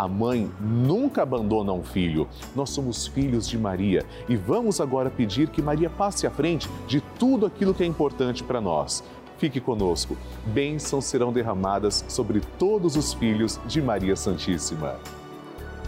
a mãe nunca abandona um filho. Nós somos filhos de Maria e vamos agora pedir que Maria passe à frente de tudo aquilo que é importante para nós. Fique conosco. Bênçãos serão derramadas sobre todos os filhos de Maria Santíssima.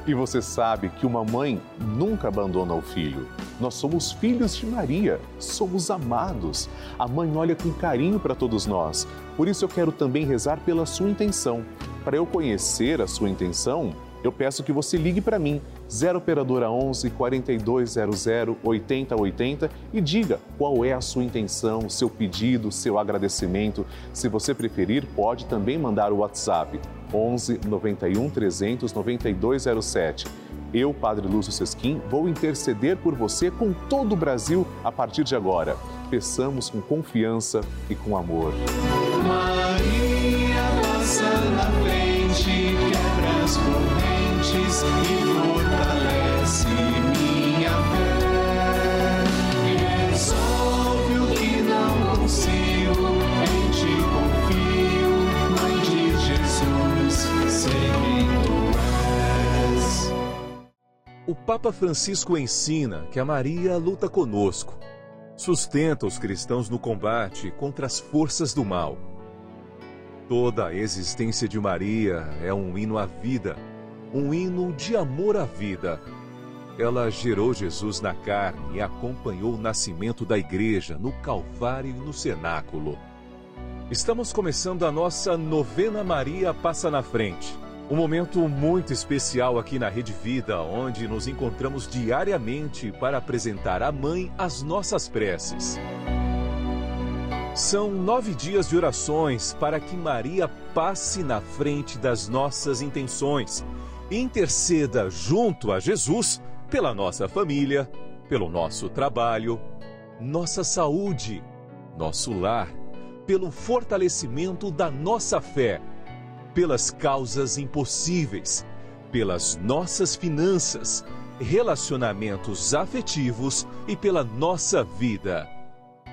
E você sabe que uma mãe nunca abandona o filho. Nós somos filhos de Maria, somos amados. A mãe olha com carinho para todos nós. Por isso eu quero também rezar pela sua intenção. Para eu conhecer a sua intenção, eu peço que você ligue para mim, 0 operadora 11 4200 8080 e diga qual é a sua intenção, seu pedido, seu agradecimento. Se você preferir, pode também mandar o WhatsApp 11 91 300 9207. Eu, Padre Lúcio Sesquim, vou interceder por você com todo o Brasil a partir de agora. Peçamos com confiança e com amor. Maria O Papa Francisco ensina que a Maria luta conosco, sustenta os cristãos no combate contra as forças do mal. Toda a existência de Maria é um hino à vida, um hino de amor à vida. Ela gerou Jesus na carne e acompanhou o nascimento da igreja no Calvário e no cenáculo. Estamos começando a nossa novena Maria Passa na Frente. Um momento muito especial aqui na Rede Vida, onde nos encontramos diariamente para apresentar à Mãe as nossas preces. São nove dias de orações para que Maria passe na frente das nossas intenções interceda junto a Jesus pela nossa família, pelo nosso trabalho, nossa saúde, nosso lar, pelo fortalecimento da nossa fé, pelas causas impossíveis, pelas nossas finanças, relacionamentos afetivos e pela nossa vida.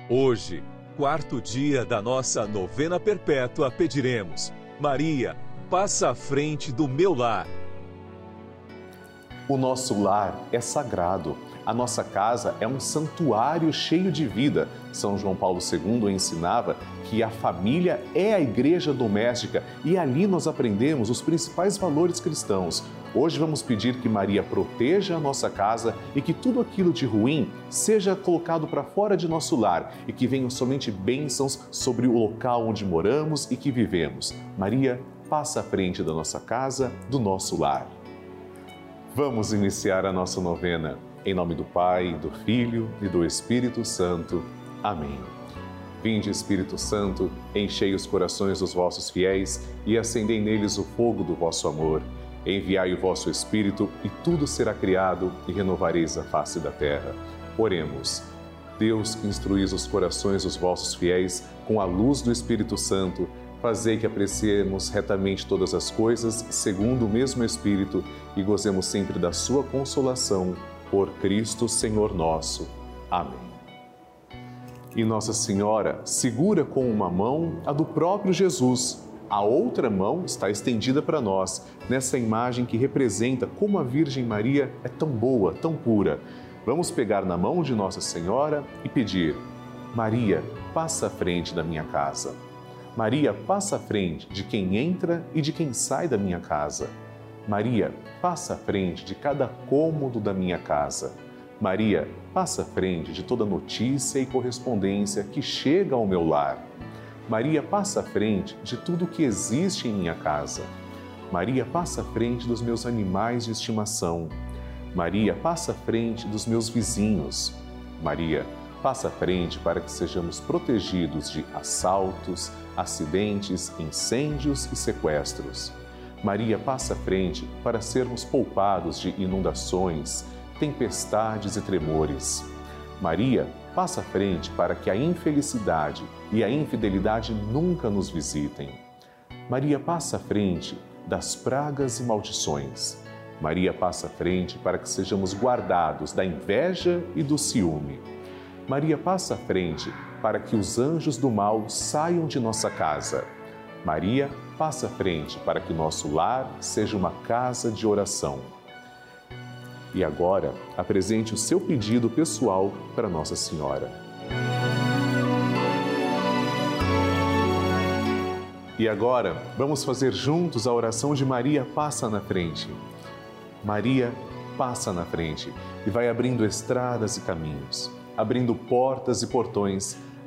Hoje, quarto dia da nossa novena perpétua, pediremos: Maria, passa à frente do meu lar. O nosso lar é sagrado. A nossa casa é um santuário cheio de vida. São João Paulo II ensinava que a família é a igreja doméstica e ali nós aprendemos os principais valores cristãos. Hoje vamos pedir que Maria proteja a nossa casa e que tudo aquilo de ruim seja colocado para fora de nosso lar e que venham somente bênçãos sobre o local onde moramos e que vivemos. Maria, passa à frente da nossa casa, do nosso lar. Vamos iniciar a nossa novena. Em nome do Pai, do Filho e do Espírito Santo. Amém. Vinde, Espírito Santo, enchei os corações dos vossos fiéis e acendei neles o fogo do vosso amor. Enviai o vosso Espírito e tudo será criado e renovareis a face da terra. Oremos. Deus que instruís os corações dos vossos fiéis com a luz do Espírito Santo, fazei que apreciemos retamente todas as coisas segundo o mesmo Espírito e gozemos sempre da sua consolação por Cristo Senhor nosso. Amém. E Nossa Senhora segura com uma mão a do próprio Jesus. A outra mão está estendida para nós, nessa imagem que representa como a Virgem Maria é tão boa, tão pura. Vamos pegar na mão de Nossa Senhora e pedir: Maria, passa à frente da minha casa. Maria, passa à frente de quem entra e de quem sai da minha casa. Maria, passa à frente de cada cômodo da minha casa. Maria, passa à frente de toda notícia e correspondência que chega ao meu lar. Maria, passa à frente de tudo que existe em minha casa. Maria, passa à frente dos meus animais de estimação. Maria, passa à frente dos meus vizinhos. Maria, passa à frente para que sejamos protegidos de assaltos, acidentes, incêndios e sequestros. Maria passa à frente para sermos poupados de inundações, tempestades e tremores. Maria, passa à frente para que a infelicidade e a infidelidade nunca nos visitem. Maria passa à frente das pragas e maldições. Maria passa à frente para que sejamos guardados da inveja e do ciúme. Maria passa à frente para que os anjos do mal saiam de nossa casa. Maria passa à frente para que nosso lar seja uma casa de oração. E agora, apresente o seu pedido pessoal para Nossa Senhora. E agora, vamos fazer juntos a oração de Maria Passa na Frente. Maria passa na frente e vai abrindo estradas e caminhos, abrindo portas e portões,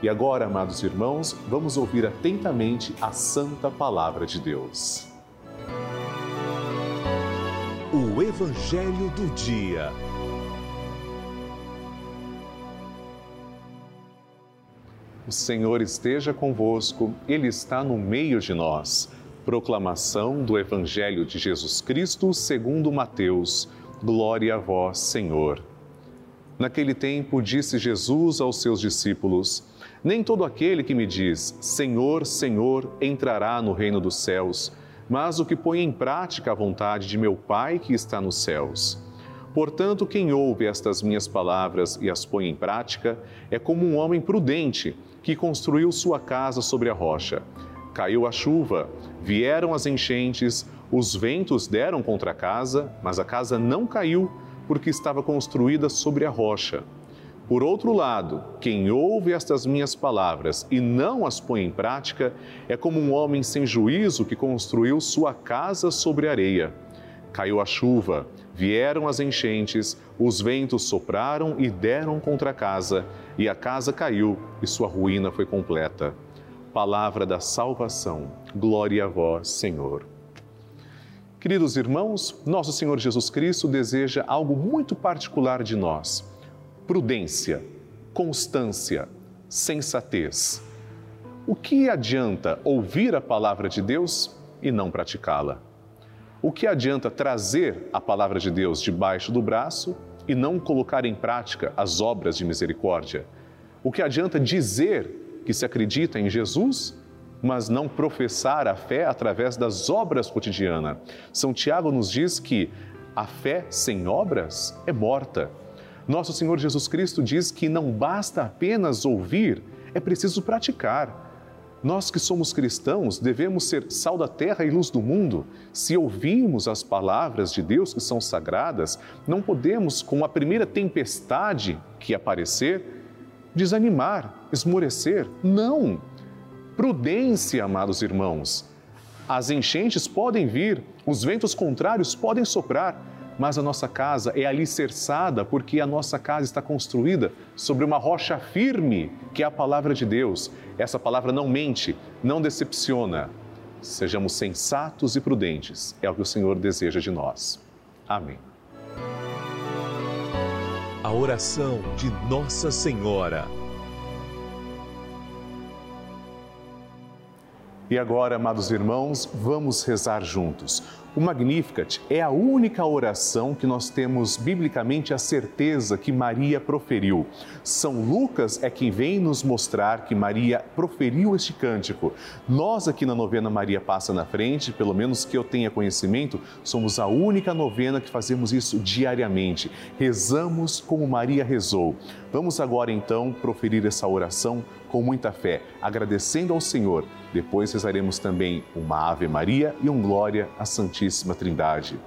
E agora, amados irmãos, vamos ouvir atentamente a santa palavra de Deus. O Evangelho do Dia. O Senhor esteja convosco, Ele está no meio de nós. Proclamação do Evangelho de Jesus Cristo segundo Mateus. Glória a vós, Senhor. Naquele tempo disse Jesus aos seus discípulos: Nem todo aquele que me diz, Senhor, Senhor, entrará no reino dos céus, mas o que põe em prática a vontade de meu Pai que está nos céus. Portanto, quem ouve estas minhas palavras e as põe em prática é como um homem prudente que construiu sua casa sobre a rocha. Caiu a chuva, vieram as enchentes, os ventos deram contra a casa, mas a casa não caiu, porque estava construída sobre a rocha. Por outro lado, quem ouve estas minhas palavras e não as põe em prática é como um homem sem juízo que construiu sua casa sobre areia. Caiu a chuva, vieram as enchentes, os ventos sopraram e deram contra a casa, e a casa caiu, e sua ruína foi completa. Palavra da salvação. Glória a vós, Senhor. Queridos irmãos, nosso Senhor Jesus Cristo deseja algo muito particular de nós: prudência, constância, sensatez. O que adianta ouvir a palavra de Deus e não praticá-la? O que adianta trazer a palavra de Deus debaixo do braço e não colocar em prática as obras de misericórdia? O que adianta dizer que se acredita em Jesus, mas não professar a fé através das obras cotidianas? São Tiago nos diz que a fé sem obras é morta. Nosso Senhor Jesus Cristo diz que não basta apenas ouvir, é preciso praticar. Nós que somos cristãos devemos ser sal da terra e luz do mundo. Se ouvirmos as palavras de Deus que são sagradas, não podemos, com a primeira tempestade que aparecer, desanimar, esmorecer. Não! Prudência, amados irmãos. As enchentes podem vir, os ventos contrários podem soprar, mas a nossa casa é alicerçada porque a nossa casa está construída sobre uma rocha firme, que é a palavra de Deus. Essa palavra não mente, não decepciona. Sejamos sensatos e prudentes, é o que o Senhor deseja de nós. Amém. A oração de Nossa Senhora. E agora, amados irmãos, vamos rezar juntos. O Magnificat é a única oração que nós temos biblicamente a certeza que Maria proferiu. São Lucas é quem vem nos mostrar que Maria proferiu este cântico. Nós aqui na novena Maria Passa na Frente, pelo menos que eu tenha conhecimento, somos a única novena que fazemos isso diariamente. Rezamos como Maria rezou. Vamos agora então proferir essa oração com muita fé, agradecendo ao Senhor. Depois rezaremos também uma Ave Maria e um Glória à Santíssima Trindade.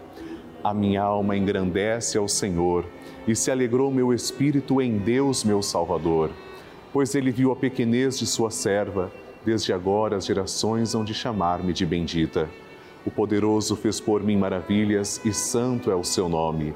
A minha alma engrandece ao Senhor e se alegrou meu espírito em Deus, meu Salvador, pois ele viu a pequenez de sua serva. Desde agora as gerações hão de chamar-me de bendita. O poderoso fez por mim maravilhas e santo é o seu nome.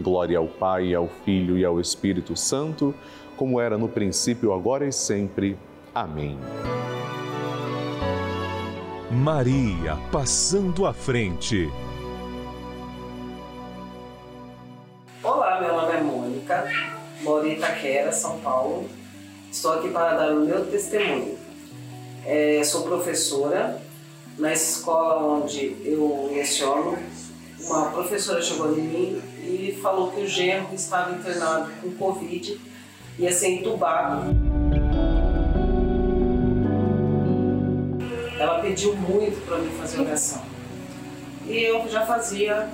Glória ao Pai, ao Filho e ao Espírito Santo, como era no princípio, agora e sempre. Amém. Maria passando à frente. Olá, meu nome é Mônica, moro em Itaquera, São Paulo. Estou aqui para dar o meu testemunho. É, sou professora na escola onde eu leciono. Uma professora chegou em mim falou que o genro estava internado com Covid ia ser entubado. Ela pediu muito para mim fazer oração. E eu já fazia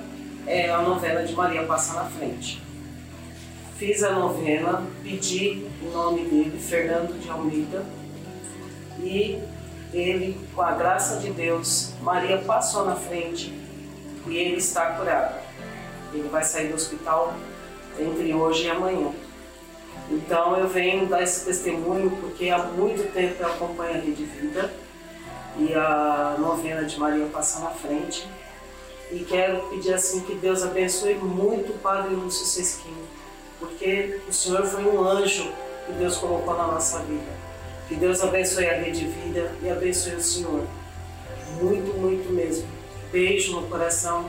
é, a novena de Maria Passa na Frente. Fiz a novena, pedi o nome dele, Fernando de Almeida, e ele, com a graça de Deus, Maria passou na frente e ele está curado. Ele vai sair do hospital entre hoje e amanhã. Então eu venho dar esse testemunho porque há muito tempo eu acompanho a Rede Vida e a novena de Maria passa na frente. E quero pedir assim que Deus abençoe muito o Padre Lúcio Sesquinho, porque o Senhor foi um anjo que Deus colocou na nossa vida. Que Deus abençoe a Rede Vida e abençoe o Senhor. Muito, muito mesmo. Beijo no coração.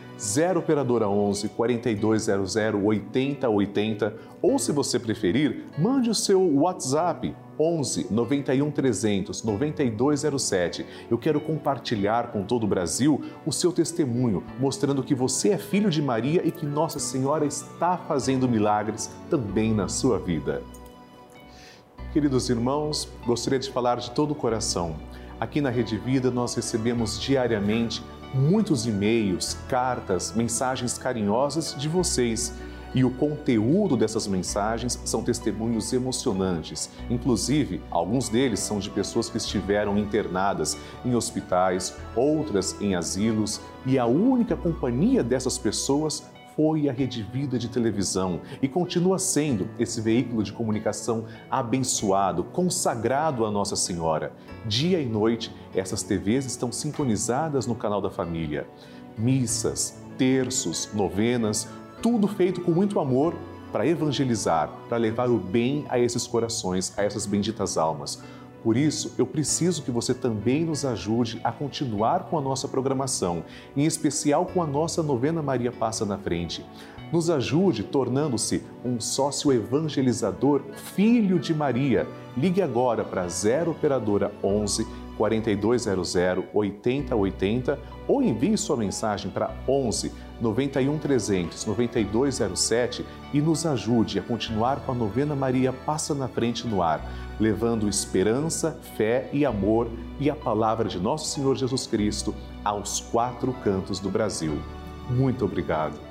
0 operadora 11 4200 8080 ou se você preferir, mande o seu WhatsApp 11 91 300 9207. Eu quero compartilhar com todo o Brasil o seu testemunho, mostrando que você é filho de Maria e que Nossa Senhora está fazendo milagres também na sua vida. Queridos irmãos, gostaria de falar de todo o coração. Aqui na Rede Vida nós recebemos diariamente muitos e-mails, cartas, mensagens carinhosas de vocês. E o conteúdo dessas mensagens são testemunhos emocionantes. Inclusive, alguns deles são de pessoas que estiveram internadas em hospitais, outras em asilos, e a única companhia dessas pessoas foi a Rede Vida de televisão e continua sendo esse veículo de comunicação abençoado, consagrado a Nossa Senhora. Dia e noite, essas TVs estão sintonizadas no canal da família. Missas, terços, novenas, tudo feito com muito amor para evangelizar, para levar o bem a esses corações, a essas benditas almas. Por isso, eu preciso que você também nos ajude a continuar com a nossa programação, em especial com a nossa novena Maria Passa na Frente. Nos ajude tornando-se um sócio evangelizador, filho de Maria. Ligue agora para 0 operadora 11 4200 8080 ou envie sua mensagem para 11 91 300 9207 e nos ajude a continuar com a novena Maria Passa na Frente no ar, levando esperança, fé e amor e a palavra de nosso Senhor Jesus Cristo aos quatro cantos do Brasil. Muito obrigado.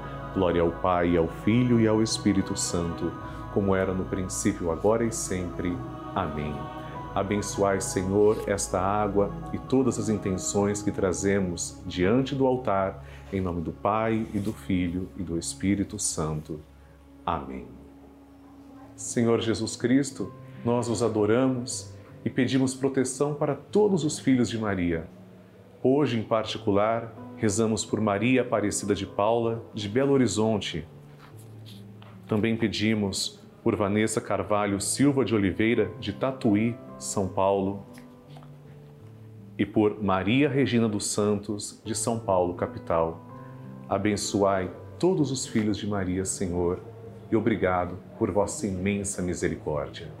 Glória ao Pai, ao Filho e ao Espírito Santo, como era no princípio, agora e sempre. Amém. Abençoai, Senhor, esta água e todas as intenções que trazemos diante do altar, em nome do Pai e do Filho e do Espírito Santo. Amém. Senhor Jesus Cristo, nós os adoramos e pedimos proteção para todos os filhos de Maria. Hoje, em particular, rezamos por Maria Aparecida de Paula, de Belo Horizonte. Também pedimos por Vanessa Carvalho Silva de Oliveira, de Tatuí, São Paulo, e por Maria Regina dos Santos, de São Paulo, capital. Abençoai todos os filhos de Maria, Senhor, e obrigado por vossa imensa misericórdia.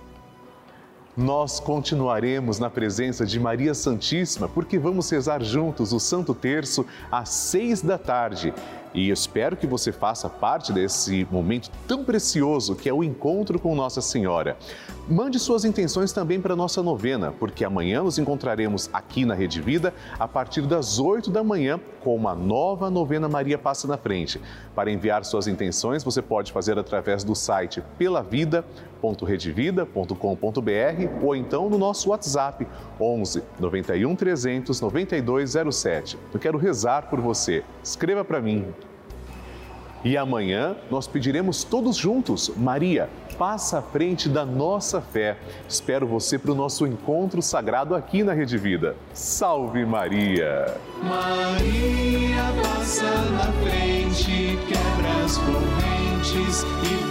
nós continuaremos na presença de Maria Santíssima, porque vamos rezar juntos o Santo Terço às seis da tarde. E espero que você faça parte desse momento tão precioso que é o encontro com Nossa Senhora. Mande suas intenções também para a nossa novena, porque amanhã nos encontraremos aqui na Rede Vida a partir das 8 da manhã com uma nova novena Maria Passa na Frente. Para enviar suas intenções, você pode fazer através do site pelavida.redevida.com.br ou então no nosso WhatsApp 11 91 300 9207. Eu quero rezar por você. Escreva para mim. E amanhã nós pediremos todos juntos, Maria, passa à frente da nossa fé. Espero você para o nosso encontro sagrado aqui na Rede Vida. Salve Maria! Maria passa na frente, quebra as correntes e